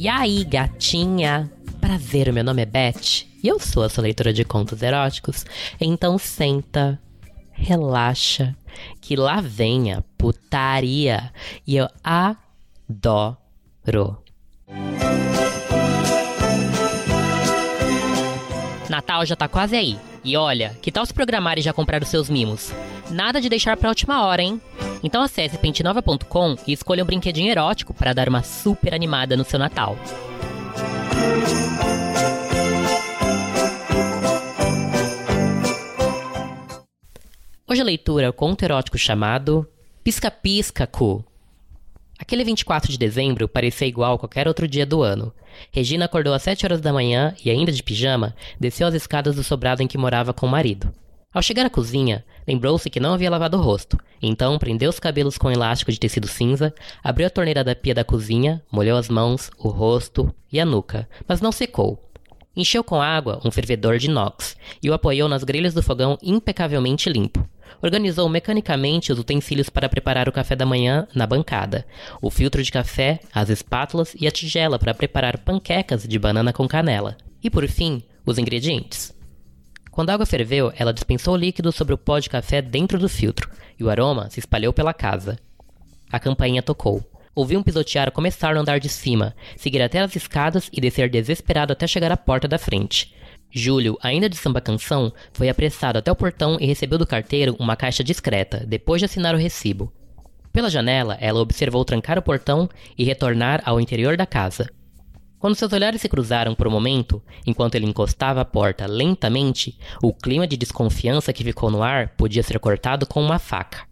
E aí, gatinha? Prazer, meu nome é Beth e eu sou a sua leitora de contos eróticos. Então senta, relaxa, que lá vem a putaria e eu adoro. Natal já tá quase aí. E olha, que tal se programar e já comprar os seus mimos? Nada de deixar pra última hora, hein? Então acesse pentinova.com e escolha um brinquedinho erótico para dar uma super animada no seu Natal. Hoje a leitura é o conto erótico chamado Pisca Pisca Cu. Aquele 24 de dezembro parecia igual a qualquer outro dia do ano. Regina acordou às 7 horas da manhã e, ainda de pijama, desceu as escadas do sobrado em que morava com o marido. Ao chegar à cozinha, lembrou-se que não havia lavado o rosto, então prendeu os cabelos com um elástico de tecido cinza, abriu a torneira da pia da cozinha, molhou as mãos, o rosto e a nuca, mas não secou. Encheu com água um fervedor de inox e o apoiou nas grelhas do fogão impecavelmente limpo. Organizou mecanicamente os utensílios para preparar o café da manhã na bancada, o filtro de café, as espátulas e a tigela para preparar panquecas de banana com canela. E por fim, os ingredientes. Quando a água ferveu, ela dispensou o líquido sobre o pó de café dentro do filtro, e o aroma se espalhou pela casa. A campainha tocou. Ouviu um pisotear começar no andar de cima, seguir até as escadas e descer desesperado até chegar à porta da frente. Júlio, ainda de samba canção, foi apressado até o portão e recebeu do carteiro uma caixa discreta, depois de assinar o recibo. Pela janela, ela observou trancar o portão e retornar ao interior da casa. Quando seus olhares se cruzaram por um momento, enquanto ele encostava a porta lentamente, o clima de desconfiança que ficou no ar podia ser cortado com uma faca.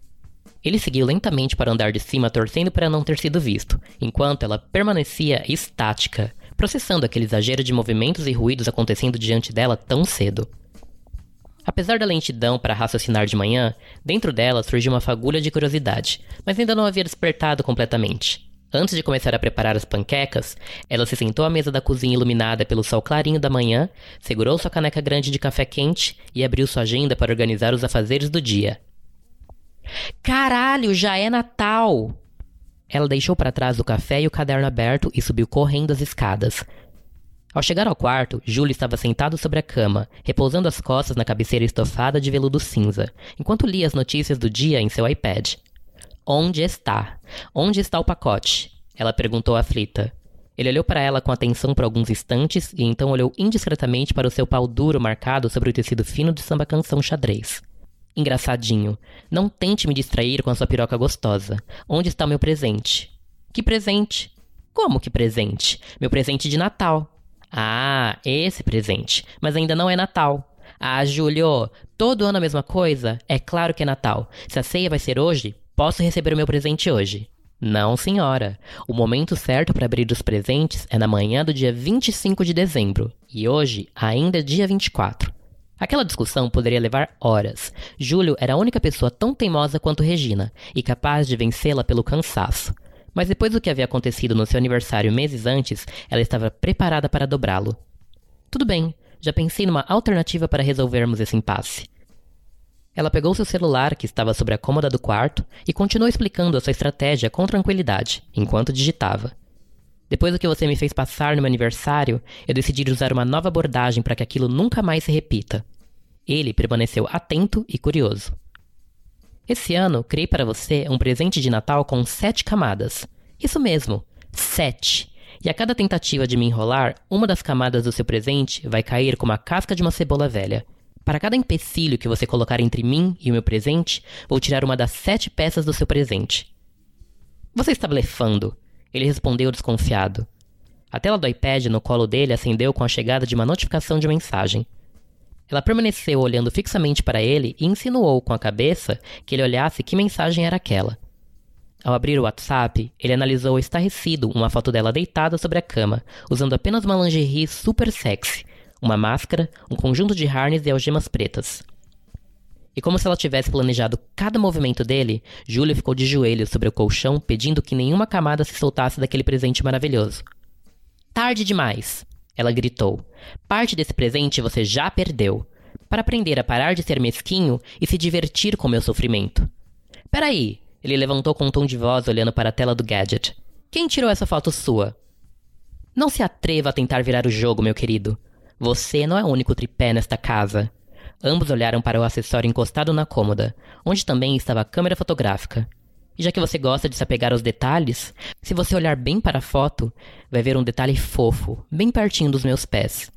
Ele seguiu lentamente para o andar de cima, torcendo para não ter sido visto, enquanto ela permanecia estática, processando aquele exagero de movimentos e ruídos acontecendo diante dela tão cedo. Apesar da lentidão para raciocinar de manhã, dentro dela surgiu uma fagulha de curiosidade, mas ainda não havia despertado completamente. Antes de começar a preparar as panquecas, ela se sentou à mesa da cozinha iluminada pelo sol clarinho da manhã, segurou sua caneca grande de café quente e abriu sua agenda para organizar os afazeres do dia. Caralho, já é Natal! Ela deixou para trás o café e o caderno aberto e subiu correndo as escadas. Ao chegar ao quarto, Júlio estava sentado sobre a cama, repousando as costas na cabeceira estofada de veludo cinza, enquanto lia as notícias do dia em seu iPad. Onde está? Onde está o pacote? Ela perguntou aflita. Ele olhou para ela com atenção por alguns instantes e então olhou indiscretamente para o seu pau duro marcado sobre o tecido fino de samba canção xadrez. Engraçadinho. Não tente me distrair com a sua piroca gostosa. Onde está meu presente? Que presente? Como que presente? Meu presente de Natal. Ah, esse presente. Mas ainda não é Natal. Ah, Júlio, todo ano a mesma coisa? É claro que é Natal. Se a ceia vai ser hoje, Posso receber o meu presente hoje? Não, senhora. O momento certo para abrir os presentes é na manhã do dia 25 de dezembro, e hoje ainda é dia 24. Aquela discussão poderia levar horas. Júlio era a única pessoa tão teimosa quanto Regina, e capaz de vencê-la pelo cansaço. Mas depois do que havia acontecido no seu aniversário meses antes, ela estava preparada para dobrá-lo. Tudo bem, já pensei numa alternativa para resolvermos esse impasse. Ela pegou seu celular, que estava sobre a cômoda do quarto, e continuou explicando a sua estratégia com tranquilidade, enquanto digitava. Depois do que você me fez passar no meu aniversário, eu decidi usar uma nova abordagem para que aquilo nunca mais se repita. Ele permaneceu atento e curioso. Esse ano, criei para você um presente de Natal com sete camadas. Isso mesmo, sete. E a cada tentativa de me enrolar, uma das camadas do seu presente vai cair como a casca de uma cebola velha. Para cada empecilho que você colocar entre mim e o meu presente, vou tirar uma das sete peças do seu presente. Você está blefando, ele respondeu desconfiado. A tela do iPad no colo dele acendeu com a chegada de uma notificação de mensagem. Ela permaneceu olhando fixamente para ele e insinuou com a cabeça que ele olhasse que mensagem era aquela. Ao abrir o WhatsApp, ele analisou estarrecido uma foto dela deitada sobre a cama, usando apenas uma lingerie super sexy, uma máscara, um conjunto de harness e algemas pretas. E como se ela tivesse planejado cada movimento dele, Júlia ficou de joelhos sobre o colchão, pedindo que nenhuma camada se soltasse daquele presente maravilhoso. Tarde demais! Ela gritou. Parte desse presente você já perdeu. Para aprender a parar de ser mesquinho e se divertir com meu sofrimento. Peraí! Ele levantou com um tom de voz olhando para a tela do gadget. Quem tirou essa foto sua? Não se atreva a tentar virar o jogo, meu querido. Você não é o único tripé nesta casa. Ambos olharam para o acessório encostado na cômoda, onde também estava a câmera fotográfica. E já que você gosta de se apegar aos detalhes, se você olhar bem para a foto, vai ver um detalhe fofo, bem pertinho dos meus pés.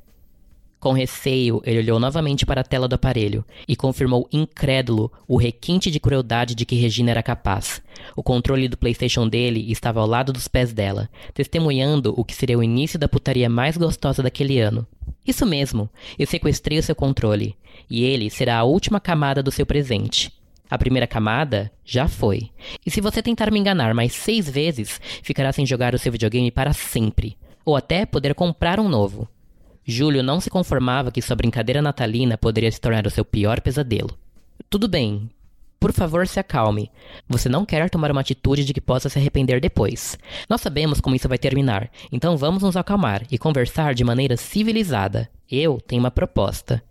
Com receio, ele olhou novamente para a tela do aparelho e confirmou incrédulo o requinte de crueldade de que Regina era capaz. O controle do PlayStation dele estava ao lado dos pés dela, testemunhando o que seria o início da putaria mais gostosa daquele ano. Isso mesmo, eu sequestrei o seu controle, e ele será a última camada do seu presente. A primeira camada já foi. E se você tentar me enganar mais seis vezes, ficará sem jogar o seu videogame para sempre, ou até poder comprar um novo. Júlio não se conformava que sua brincadeira natalina poderia se tornar o seu pior pesadelo. Tudo bem. Por favor, se acalme. Você não quer tomar uma atitude de que possa se arrepender depois. Nós sabemos como isso vai terminar, então vamos nos acalmar e conversar de maneira civilizada. Eu tenho uma proposta.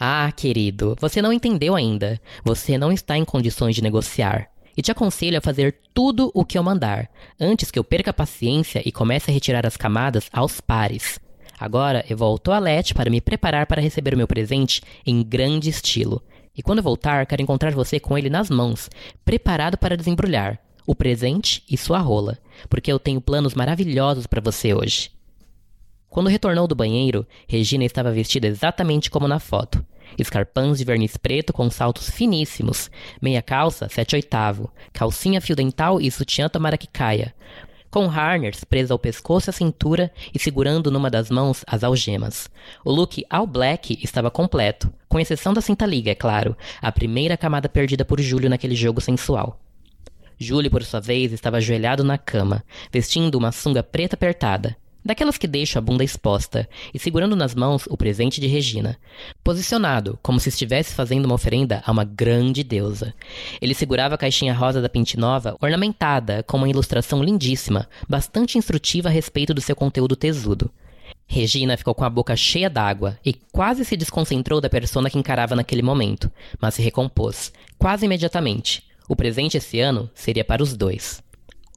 Ah, querido, você não entendeu ainda. Você não está em condições de negociar. E te aconselho a fazer tudo o que eu mandar, antes que eu perca a paciência e comece a retirar as camadas aos pares. Agora eu vou ao toalete para me preparar para receber o meu presente em grande estilo. E quando voltar, quero encontrar você com ele nas mãos, preparado para desembrulhar o presente e sua rola, porque eu tenho planos maravilhosos para você hoje. Quando retornou do banheiro, Regina estava vestida exatamente como na foto. Escarpãs de verniz preto com saltos finíssimos, meia calça 7 oitavo, calcinha fio dental e sutiã tomara que caia, com harners presos ao pescoço e à cintura e segurando numa das mãos as algemas. O look all black estava completo, com exceção da cinta-liga, é claro, a primeira camada perdida por Júlio naquele jogo sensual. Júlio, por sua vez, estava ajoelhado na cama, vestindo uma sunga preta apertada, daquelas que deixam a bunda exposta, e segurando nas mãos o presente de Regina, posicionado como se estivesse fazendo uma oferenda a uma grande deusa. Ele segurava a caixinha rosa da Pinte Nova, ornamentada com uma ilustração lindíssima, bastante instrutiva a respeito do seu conteúdo tesudo. Regina ficou com a boca cheia d'água e quase se desconcentrou da persona que encarava naquele momento, mas se recompôs, quase imediatamente. O presente esse ano seria para os dois.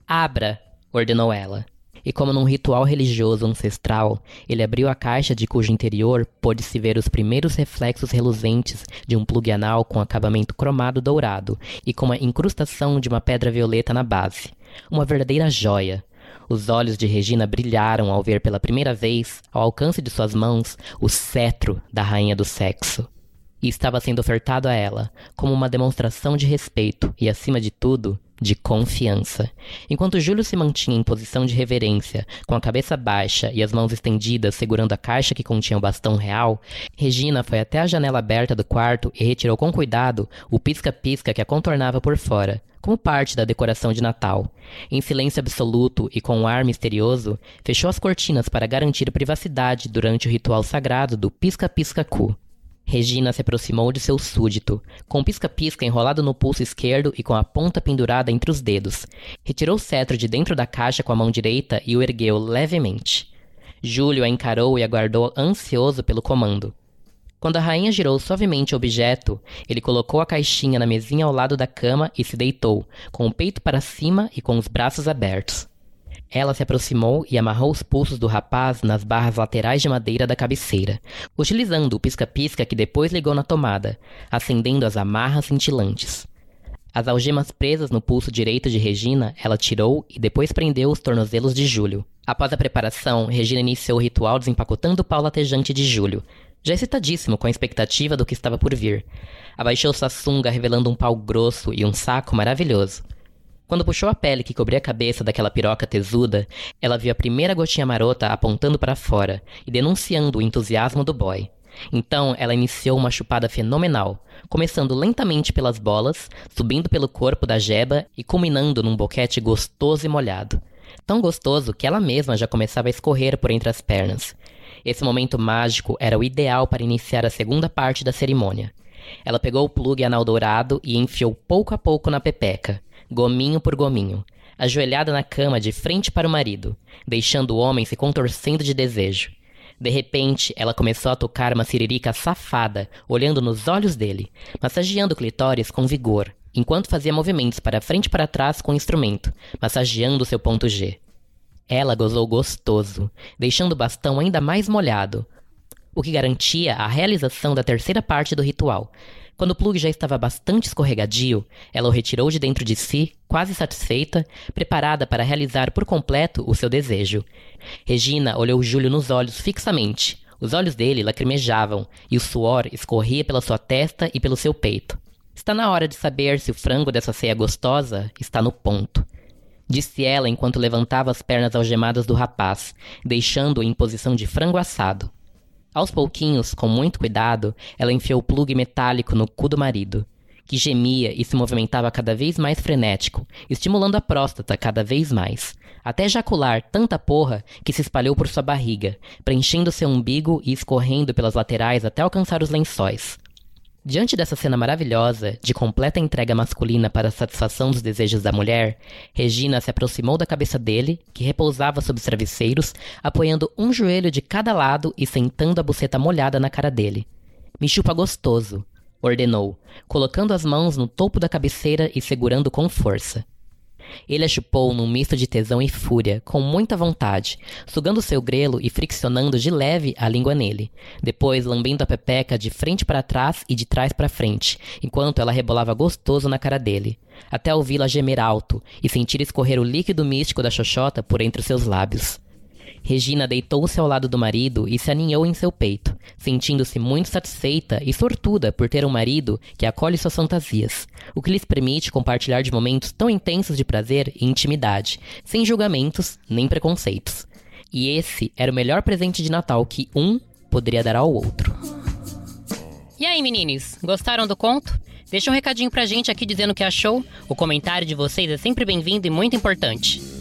Abra, ordenou ela e como num ritual religioso ancestral, ele abriu a caixa de cujo interior pôde-se ver os primeiros reflexos reluzentes de um plug anal com acabamento cromado dourado e com uma incrustação de uma pedra violeta na base. Uma verdadeira joia. Os olhos de Regina brilharam ao ver pela primeira vez, ao alcance de suas mãos, o cetro da rainha do sexo e estava sendo ofertado a ela como uma demonstração de respeito e, acima de tudo, de confiança. Enquanto Júlio se mantinha em posição de reverência, com a cabeça baixa e as mãos estendidas segurando a caixa que continha o bastão real, Regina foi até a janela aberta do quarto e retirou com cuidado o pisca-pisca que a contornava por fora, como parte da decoração de Natal. Em silêncio absoluto e com um ar misterioso, fechou as cortinas para garantir privacidade durante o ritual sagrado do pisca-pisca-cu. Regina se aproximou de seu súdito, com pisca-pisca enrolado no pulso esquerdo e com a ponta pendurada entre os dedos. Retirou o cetro de dentro da caixa com a mão direita e o ergueu levemente. Júlio a encarou e aguardou ansioso pelo comando. Quando a rainha girou suavemente o objeto, ele colocou a caixinha na mesinha ao lado da cama e se deitou, com o peito para cima e com os braços abertos. Ela se aproximou e amarrou os pulsos do rapaz nas barras laterais de madeira da cabeceira, utilizando o pisca-pisca que depois ligou na tomada, acendendo as amarras cintilantes. As algemas presas no pulso direito de Regina, ela tirou e depois prendeu os tornozelos de Júlio. Após a preparação, Regina iniciou o ritual desempacotando o pau latejante de Júlio, já excitadíssimo com a expectativa do que estava por vir. Abaixou sua sunga, revelando um pau grosso e um saco maravilhoso. Quando puxou a pele que cobria a cabeça daquela piroca tesuda, ela viu a primeira gotinha marota apontando para fora e denunciando o entusiasmo do boy. Então ela iniciou uma chupada fenomenal, começando lentamente pelas bolas, subindo pelo corpo da jeba e culminando num boquete gostoso e molhado. Tão gostoso que ela mesma já começava a escorrer por entre as pernas. Esse momento mágico era o ideal para iniciar a segunda parte da cerimônia. Ela pegou o plugue anal dourado e enfiou pouco a pouco na pepeca, gominho por gominho, ajoelhada na cama de frente para o marido, deixando o homem se contorcendo de desejo. De repente, ela começou a tocar uma siririca safada, olhando nos olhos dele, massageando o clitóris com vigor, enquanto fazia movimentos para frente e para trás com o instrumento, massageando seu ponto G. Ela gozou gostoso, deixando o bastão ainda mais molhado, o que garantia a realização da terceira parte do ritual. Quando o plug já estava bastante escorregadio, ela o retirou de dentro de si, quase satisfeita, preparada para realizar por completo o seu desejo. Regina olhou Júlio nos olhos fixamente. Os olhos dele lacrimejavam e o suor escorria pela sua testa e pelo seu peito. Está na hora de saber se o frango dessa ceia gostosa está no ponto. Disse ela enquanto levantava as pernas algemadas do rapaz, deixando-o em posição de frango assado. Aos pouquinhos, com muito cuidado, ela enfiou o plugue metálico no cu do marido, que gemia e se movimentava cada vez mais frenético, estimulando a próstata cada vez mais, até ejacular tanta porra que se espalhou por sua barriga, preenchendo seu umbigo e escorrendo pelas laterais até alcançar os lençóis. Diante dessa cena maravilhosa, de completa entrega masculina para a satisfação dos desejos da mulher, Regina se aproximou da cabeça dele, que repousava sob os travesseiros, apoiando um joelho de cada lado e sentando a buceta molhada na cara dele. Me chupa gostoso, ordenou, colocando as mãos no topo da cabeceira e segurando com força. Ele a chupou num misto de tesão e fúria, com muita vontade, sugando seu grelo e friccionando de leve a língua nele, depois lambendo a pepeca de frente para trás e de trás para frente, enquanto ela rebolava gostoso na cara dele, até ouvi-la gemer alto e sentir escorrer o líquido místico da xoxota por entre seus lábios. Regina deitou-se ao lado do marido e se aninhou em seu peito, sentindo-se muito satisfeita e sortuda por ter um marido que acolhe suas fantasias, o que lhes permite compartilhar de momentos tão intensos de prazer e intimidade, sem julgamentos nem preconceitos. E esse era o melhor presente de Natal que um poderia dar ao outro. E aí, meninos, gostaram do conto? Deixa um recadinho pra gente aqui dizendo o que achou. O comentário de vocês é sempre bem-vindo e muito importante.